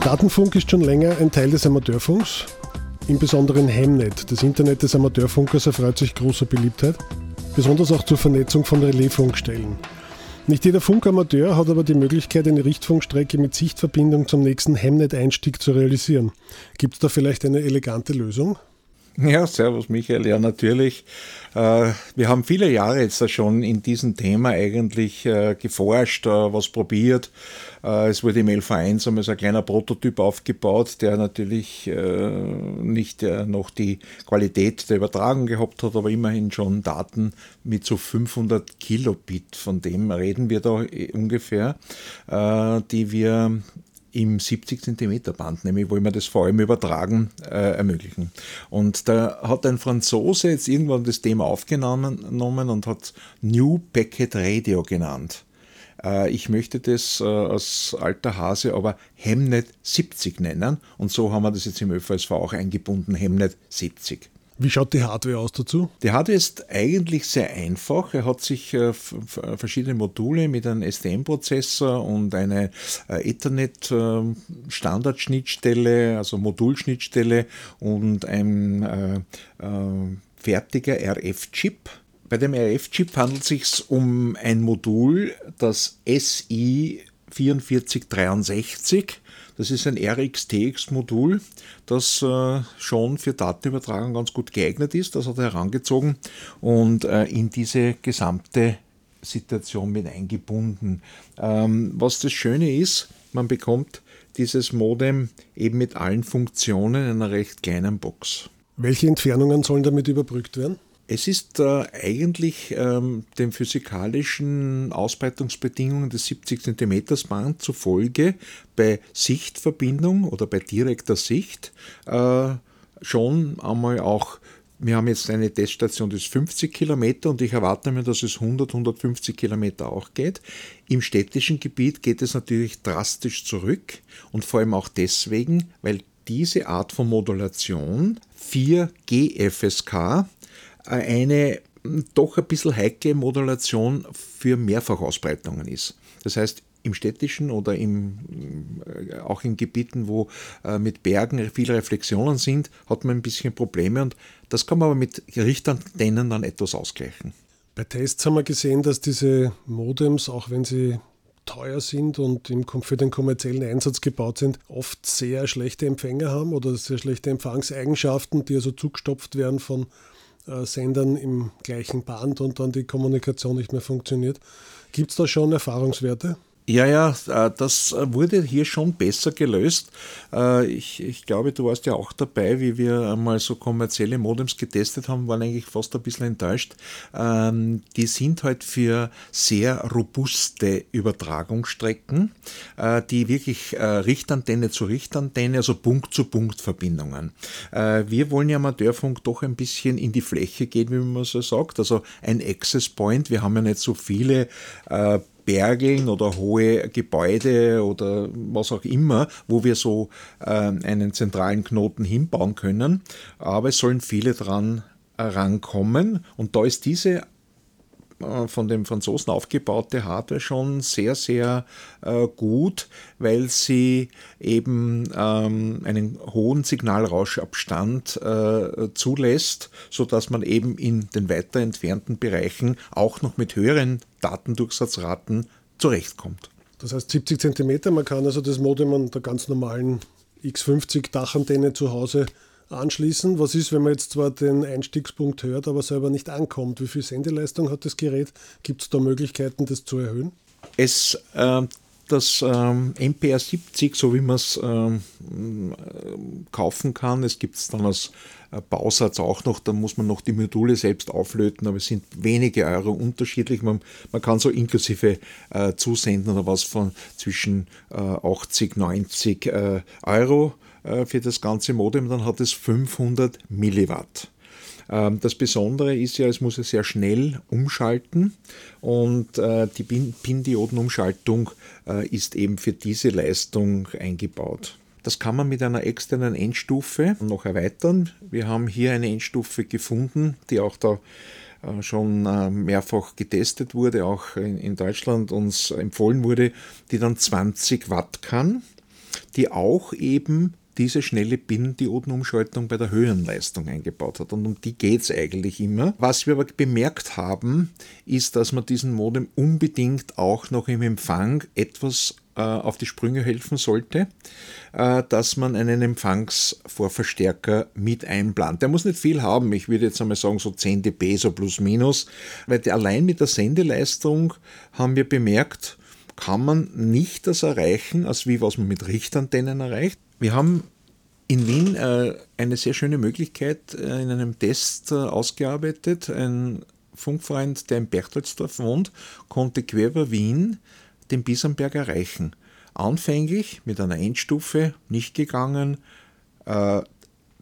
Datenfunk ist schon länger ein Teil des Amateurfunks, im Besonderen Hemnet. Das Internet des Amateurfunkers erfreut sich großer Beliebtheit, besonders auch zur Vernetzung von Relaisfunkstellen. Nicht jeder Funkamateur hat aber die Möglichkeit, eine Richtfunkstrecke mit Sichtverbindung zum nächsten Hemnet-Einstieg zu realisieren. Gibt es da vielleicht eine elegante Lösung? Ja, servus Michael. Ja, natürlich. Äh, wir haben viele Jahre jetzt schon in diesem Thema eigentlich äh, geforscht, äh, was probiert. Es wurde im LV1 einmal so ein kleiner Prototyp aufgebaut, der natürlich nicht noch die Qualität der Übertragung gehabt hat, aber immerhin schon Daten mit so 500 Kilobit, von dem reden wir da ungefähr, die wir im 70 cm Band, nämlich wo wir das vor allem übertragen äh, ermöglichen. Und da hat ein Franzose jetzt irgendwann das Thema aufgenommen und hat New Packet Radio genannt. Äh, ich möchte das äh, als alter Hase aber Hemnet 70 nennen und so haben wir das jetzt im ÖVSV auch eingebunden, Hemnet 70. Wie schaut die Hardware aus dazu? Die Hardware ist eigentlich sehr einfach. Er hat sich äh, verschiedene Module mit einem STM-Prozessor und eine äh, Ethernet-Standardschnittstelle, also Modulschnittstelle und ein äh, fertiger RF-Chip. Bei dem RF-Chip handelt es sich um ein Modul, das SI 4463 das ist ein RX-TX-Modul, das äh, schon für Datenübertragung ganz gut geeignet ist. Das hat er herangezogen und äh, in diese gesamte Situation mit eingebunden. Ähm, was das Schöne ist, man bekommt dieses Modem eben mit allen Funktionen in einer recht kleinen Box. Welche Entfernungen sollen damit überbrückt werden? Es ist äh, eigentlich ähm, den physikalischen Ausbreitungsbedingungen des 70 cm Band zufolge bei Sichtverbindung oder bei direkter Sicht äh, schon einmal auch wir haben jetzt eine Teststation, die ist 50 Kilometer und ich erwarte mir, dass es 100, 150 Kilometer auch geht. Im städtischen Gebiet geht es natürlich drastisch zurück und vor allem auch deswegen, weil diese Art von Modulation 4 GFSK eine doch ein bisschen heikle Modulation für Mehrfachausbreitungen ist. Das heißt, im städtischen oder im, äh, auch in Gebieten, wo äh, mit Bergen viele Reflexionen sind, hat man ein bisschen Probleme und das kann man aber mit Richtantennen dann etwas ausgleichen. Bei Tests haben wir gesehen, dass diese Modems, auch wenn sie teuer sind und für den kommerziellen Einsatz gebaut sind, oft sehr schlechte Empfänger haben oder sehr schlechte Empfangseigenschaften, die also zugestopft werden von Sendern im gleichen Band und dann die Kommunikation nicht mehr funktioniert. Gibt es da schon Erfahrungswerte? Ja, ja, äh, das wurde hier schon besser gelöst. Äh, ich, ich, glaube, du warst ja auch dabei, wie wir einmal so kommerzielle Modems getestet haben, waren eigentlich fast ein bisschen enttäuscht. Ähm, die sind halt für sehr robuste Übertragungsstrecken, äh, die wirklich Richtantenne zu Richtantenne, also Punkt zu Punkt Verbindungen. Wir wollen ja Amateurfunk doch ein bisschen in die Fläche gehen, wie man so sagt, also ein Access Point. Wir haben ja nicht so viele Bergeln oder hohe Gebäude oder was auch immer, wo wir so äh, einen zentralen Knoten hinbauen können. Aber es sollen viele dran rankommen. Und da ist diese äh, von dem Franzosen aufgebaute Hardware schon sehr, sehr äh, gut, weil sie eben ähm, einen hohen Signalrauschabstand äh, zulässt, sodass man eben in den weiter entfernten Bereichen auch noch mit höheren Datendurchsatzraten zurechtkommt. Das heißt 70 cm, man kann also das Modem an der ganz normalen X50 Dachantenne zu Hause anschließen. Was ist, wenn man jetzt zwar den Einstiegspunkt hört, aber selber nicht ankommt? Wie viel Sendeleistung hat das Gerät? Gibt es da Möglichkeiten, das zu erhöhen? Es äh, das ähm, MPR 70, so wie man es ähm, kaufen kann, es gibt es dann als äh, Bausatz auch noch, da muss man noch die Module selbst auflöten, aber es sind wenige Euro unterschiedlich. Man, man kann so inklusive äh, zusenden oder was von zwischen äh, 80, 90 äh, Euro äh, für das ganze Modem, dann hat es 500 Milliwatt. Ähm, das Besondere ist ja, es muss ja sehr schnell umschalten und äh, die PIN-Diodenumschaltung äh, ist eben für diese Leistung eingebaut. Das kann man mit einer externen Endstufe noch erweitern. Wir haben hier eine Endstufe gefunden, die auch da schon mehrfach getestet wurde, auch in Deutschland uns empfohlen wurde, die dann 20 Watt kann. die auch eben diese schnelle Binnendiodenumschaltung bei der Höhenleistung eingebaut hat. Und um die geht es eigentlich immer. Was wir aber bemerkt haben, ist, dass man diesen Modem unbedingt auch noch im Empfang etwas äh, auf die Sprünge helfen sollte, äh, dass man einen Empfangsvorverstärker mit einplant. Der muss nicht viel haben, ich würde jetzt einmal sagen so 10 dB, so plus minus, weil allein mit der Sendeleistung haben wir bemerkt, kann man nicht das erreichen, als wie was man mit Richtantennen erreicht. Wir haben in Wien äh, eine sehr schöne Möglichkeit äh, in einem Test äh, ausgearbeitet. Ein Funkfreund, der in Berchtoldsdorf wohnt, konnte quer über Wien den Bisamberg erreichen. Anfänglich mit einer Endstufe nicht gegangen, äh,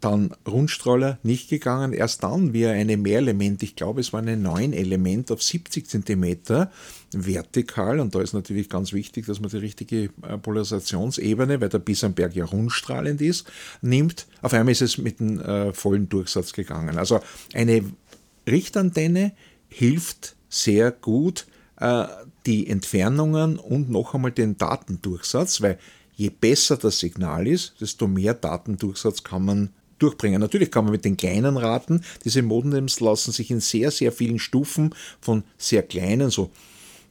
dann Rundstrahler nicht gegangen. Erst dann, wie er eine Mehrelement, ich glaube es war ein 9 Element auf 70 cm vertikal, und da ist natürlich ganz wichtig, dass man die richtige äh, Polarisationsebene, weil der Bisamberg ja rundstrahlend ist, nimmt. Auf einmal ist es mit einem äh, vollen Durchsatz gegangen. Also eine Richtantenne hilft sehr gut, äh, die Entfernungen und noch einmal den Datendurchsatz, weil je besser das Signal ist, desto mehr Datendurchsatz kann man durchbringen. Natürlich kann man mit den kleinen Raten, diese Modems lassen sich in sehr, sehr vielen Stufen von sehr kleinen, so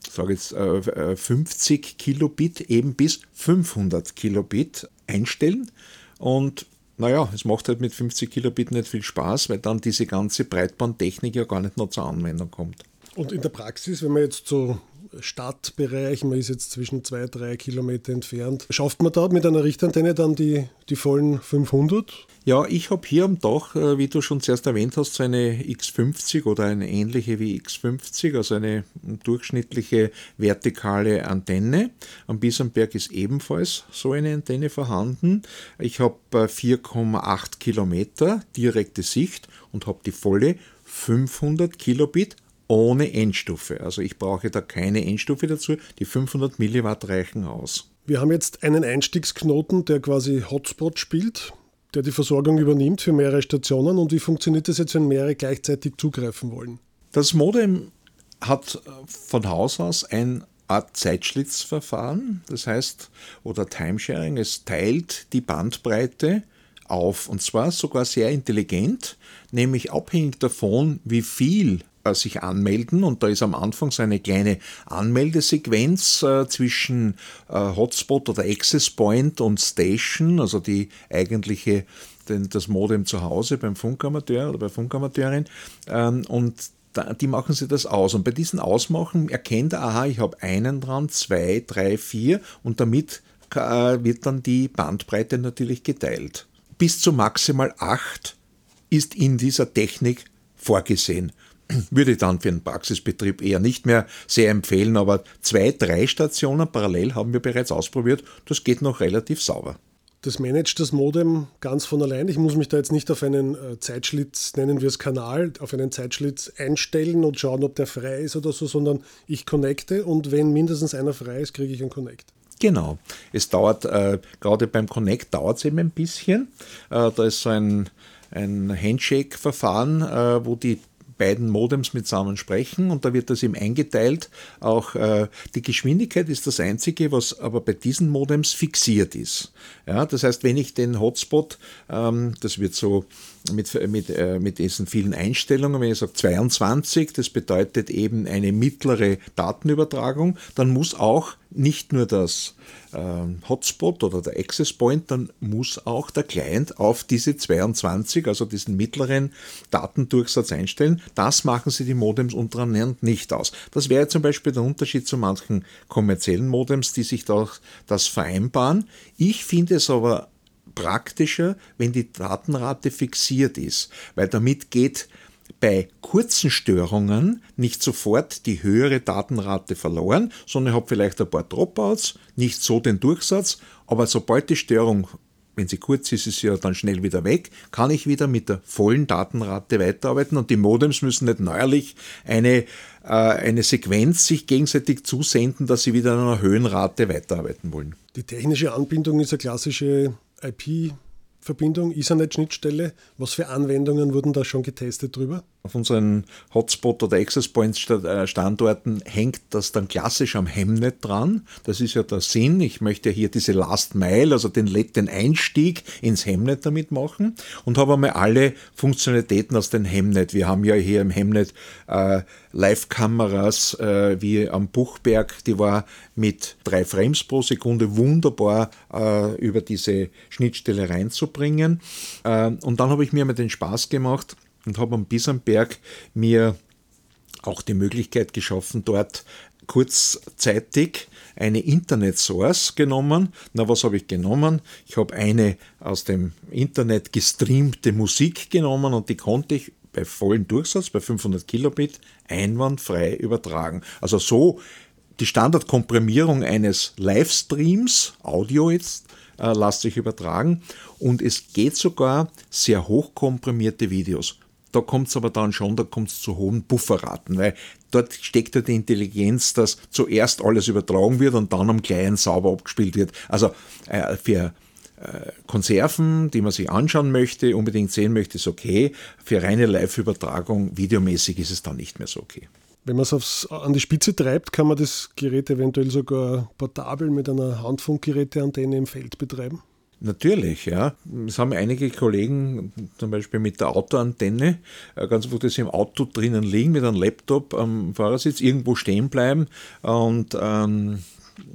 sage jetzt äh, 50 äh, Kilobit eben bis 500 Kilobit einstellen. Und naja, es macht halt mit 50 Kilobit nicht viel Spaß, weil dann diese ganze Breitbandtechnik ja gar nicht noch zur Anwendung kommt. Und in der Praxis, wenn man jetzt so Stadtbereich, man ist jetzt zwischen zwei, drei Kilometer entfernt. Schafft man da mit einer Richtantenne dann die, die vollen 500? Ja, ich habe hier am Dach, äh, wie du schon zuerst erwähnt hast, so eine X50 oder eine ähnliche wie X50, also eine durchschnittliche vertikale Antenne. Am Bisamberg ist ebenfalls so eine Antenne vorhanden. Ich habe 4,8 äh, Kilometer direkte Sicht und habe die volle 500 Kilobit ohne Endstufe. Also ich brauche da keine Endstufe dazu. Die 500 Milliwatt reichen aus. Wir haben jetzt einen Einstiegsknoten, der quasi Hotspot spielt, der die Versorgung übernimmt für mehrere Stationen. Und wie funktioniert das jetzt, wenn mehrere gleichzeitig zugreifen wollen? Das Modem hat von Haus aus ein Art Zeitschlitzverfahren, das heißt, oder Timesharing, es teilt die Bandbreite auf und zwar sogar sehr intelligent, nämlich abhängig davon, wie viel äh, sich anmelden und da ist am Anfang so eine kleine Anmeldesequenz äh, zwischen äh, Hotspot oder Access Point und Station, also die eigentliche das Modem zu Hause beim Funkamateur oder bei Funkamateurin ähm, und die machen sie das aus. Und bei diesen Ausmachen erkennt er, aha, ich habe einen dran, zwei, drei, vier und damit wird dann die Bandbreite natürlich geteilt. Bis zu maximal acht ist in dieser Technik vorgesehen würde ich dann für einen Praxisbetrieb eher nicht mehr sehr empfehlen, aber zwei, drei Stationen parallel haben wir bereits ausprobiert. Das geht noch relativ sauber. Das managt das Modem ganz von allein. Ich muss mich da jetzt nicht auf einen äh, Zeitschlitz, nennen wir es Kanal, auf einen Zeitschlitz einstellen und schauen, ob der frei ist oder so, sondern ich connecte und wenn mindestens einer frei ist, kriege ich einen Connect. Genau. Es dauert, äh, gerade beim Connect dauert es eben ein bisschen. Äh, da ist so ein, ein Handshake-Verfahren, äh, wo die beiden Modems mitsammen sprechen und da wird das eben eingeteilt. Auch äh, die Geschwindigkeit ist das Einzige, was aber bei diesen Modems fixiert ist. Ja, das heißt, wenn ich den Hotspot, ähm, das wird so mit, mit, äh, mit diesen vielen Einstellungen, wenn ich sage 22, das bedeutet eben eine mittlere Datenübertragung, dann muss auch nicht nur das äh, Hotspot oder der Access Point, dann muss auch der Client auf diese 22, also diesen mittleren Datendurchsatz einstellen. Das machen sie die Modems untereinander nicht aus. Das wäre zum Beispiel der Unterschied zu manchen kommerziellen Modems, die sich da das vereinbaren. Ich finde es aber praktischer, wenn die Datenrate fixiert ist, weil damit geht bei kurzen Störungen nicht sofort die höhere Datenrate verloren, sondern ich habe vielleicht ein paar Dropouts, nicht so den Durchsatz, aber sobald die Störung, wenn sie kurz ist, ist sie ja dann schnell wieder weg, kann ich wieder mit der vollen Datenrate weiterarbeiten und die Modems müssen nicht neuerlich eine, äh, eine Sequenz sich gegenseitig zusenden, dass sie wieder in einer Höhenrate weiterarbeiten wollen. Die technische Anbindung ist eine klassische IP-Verbindung, Ethernet-Schnittstelle. Was für Anwendungen wurden da schon getestet drüber? Auf unseren Hotspot oder Access Points äh, Standorten hängt das dann klassisch am Hemnet dran. Das ist ja der Sinn. Ich möchte hier diese Last Mile, also den, den Einstieg ins Hemnet damit machen und habe einmal alle Funktionalitäten aus dem Hemnet. Wir haben ja hier im Hemnet äh, Live-Kameras äh, wie am Buchberg, die war mit drei Frames pro Sekunde wunderbar äh, über diese Schnittstelle reinzubringen. Äh, und dann habe ich mir mal den Spaß gemacht, und habe am Bisamberg mir auch die Möglichkeit geschaffen, dort kurzzeitig eine Internet-Source genommen. Na, was habe ich genommen? Ich habe eine aus dem Internet gestreamte Musik genommen und die konnte ich bei vollem Durchsatz, bei 500 Kilobit, einwandfrei übertragen. Also so die Standardkomprimierung eines Livestreams, Audio jetzt, äh, lässt sich übertragen und es geht sogar sehr hochkomprimierte Videos. Da kommt es aber dann schon, da kommt es zu hohen Bufferraten, weil dort steckt ja die Intelligenz, dass zuerst alles übertragen wird und dann am Kleinen sauber abgespielt wird. Also äh, für äh, Konserven, die man sich anschauen möchte, unbedingt sehen möchte, ist okay. Für reine Live-Übertragung, videomäßig, ist es dann nicht mehr so okay. Wenn man es an die Spitze treibt, kann man das Gerät eventuell sogar portabel mit einer Handfunkgeräteantenne im Feld betreiben? Natürlich, ja. Es haben einige Kollegen zum Beispiel mit der Autoantenne, äh, ganz wo das im Auto drinnen liegen, mit einem Laptop am Fahrersitz irgendwo stehen bleiben und ähm,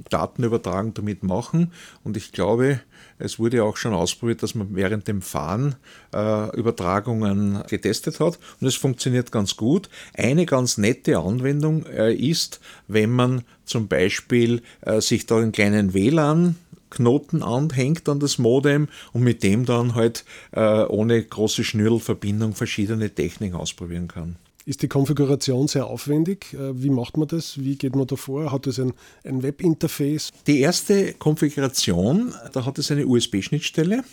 Datenübertragung damit machen. Und ich glaube, es wurde auch schon ausprobiert, dass man während dem Fahren äh, Übertragungen getestet hat und es funktioniert ganz gut. Eine ganz nette Anwendung äh, ist, wenn man zum Beispiel äh, sich da einen kleinen WLAN Knoten anhängt an das Modem und mit dem dann halt äh, ohne große Schnürlverbindung verschiedene Techniken ausprobieren kann. Ist die Konfiguration sehr aufwendig? Äh, wie macht man das? Wie geht man da vor? Hat es ein, ein Webinterface? Die erste Konfiguration, da hat es eine USB-Schnittstelle.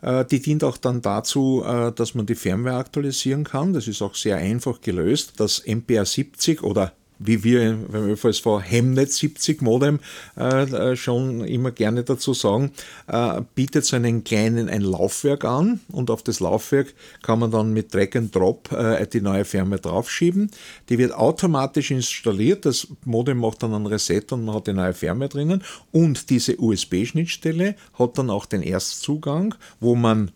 Äh, die dient auch dann dazu, äh, dass man die Firmware aktualisieren kann. Das ist auch sehr einfach gelöst. Das MPR 70 oder wie wir beim ÖVSV Hemnet 70 Modem äh, äh, schon immer gerne dazu sagen, äh, bietet so einen kleinen ein Laufwerk an und auf das Laufwerk kann man dann mit Drag and Drop äh, die neue Firmware draufschieben. Die wird automatisch installiert, das Modem macht dann ein Reset und man hat die neue Firmware drinnen und diese USB-Schnittstelle hat dann auch den Erstzugang, wo man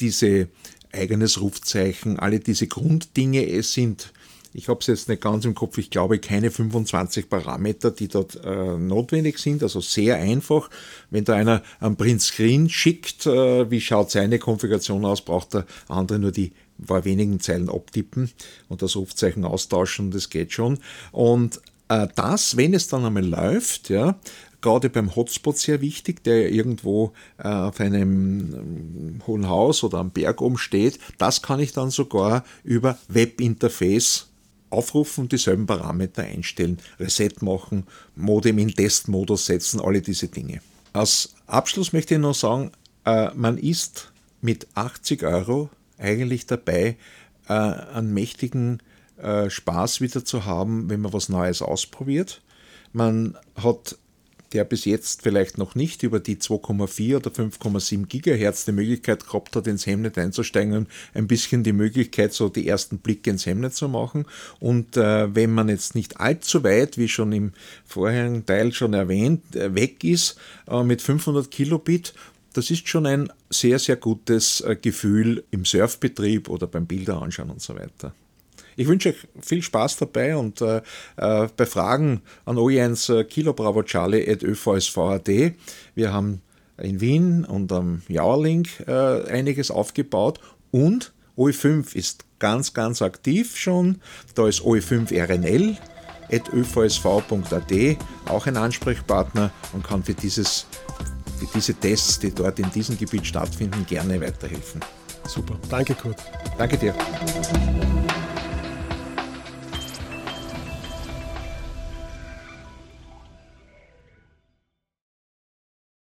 diese eigenes Rufzeichen, alle diese Grunddinge es sind ich habe es jetzt nicht ganz im Kopf, ich glaube keine 25 Parameter, die dort äh, notwendig sind, also sehr einfach. Wenn da einer einen Printscreen schickt, äh, wie schaut seine Konfiguration aus, braucht der andere nur die paar wenigen Zeilen abtippen und das Rufzeichen austauschen, das geht schon. Und äh, das, wenn es dann einmal läuft, ja, gerade beim Hotspot sehr wichtig, der irgendwo äh, auf einem ähm, hohen Haus oder am Berg oben steht. Das kann ich dann sogar über Webinterface aufrufen und dieselben Parameter einstellen, Reset machen, Modem in Testmodus setzen, alle diese Dinge. Als Abschluss möchte ich noch sagen, äh, man ist mit 80 Euro eigentlich dabei, äh, einen mächtigen äh, Spaß wieder zu haben, wenn man was Neues ausprobiert. Man hat der bis jetzt vielleicht noch nicht über die 2,4 oder 5,7 Gigahertz die Möglichkeit gehabt hat, ins Hemnet einzusteigen ein bisschen die Möglichkeit, so die ersten Blicke ins Hemnet zu machen. Und äh, wenn man jetzt nicht allzu weit, wie schon im vorherigen Teil schon erwähnt, äh, weg ist äh, mit 500 Kilobit, das ist schon ein sehr, sehr gutes äh, Gefühl im Surfbetrieb oder beim Bilder anschauen und so weiter. Ich wünsche euch viel Spaß dabei und äh, äh bei Fragen an OE1 äh, Kilo Bravo Charlie at ÖVSV.at. Wir haben in Wien und am Jauerling äh, einiges aufgebaut und OE5 ist ganz, ganz aktiv schon. Da ist OE5 RNL at ÖVSV.at auch ein Ansprechpartner und kann für, dieses, für diese Tests, die dort in diesem Gebiet stattfinden, gerne weiterhelfen. Super, danke Kurt. Danke dir.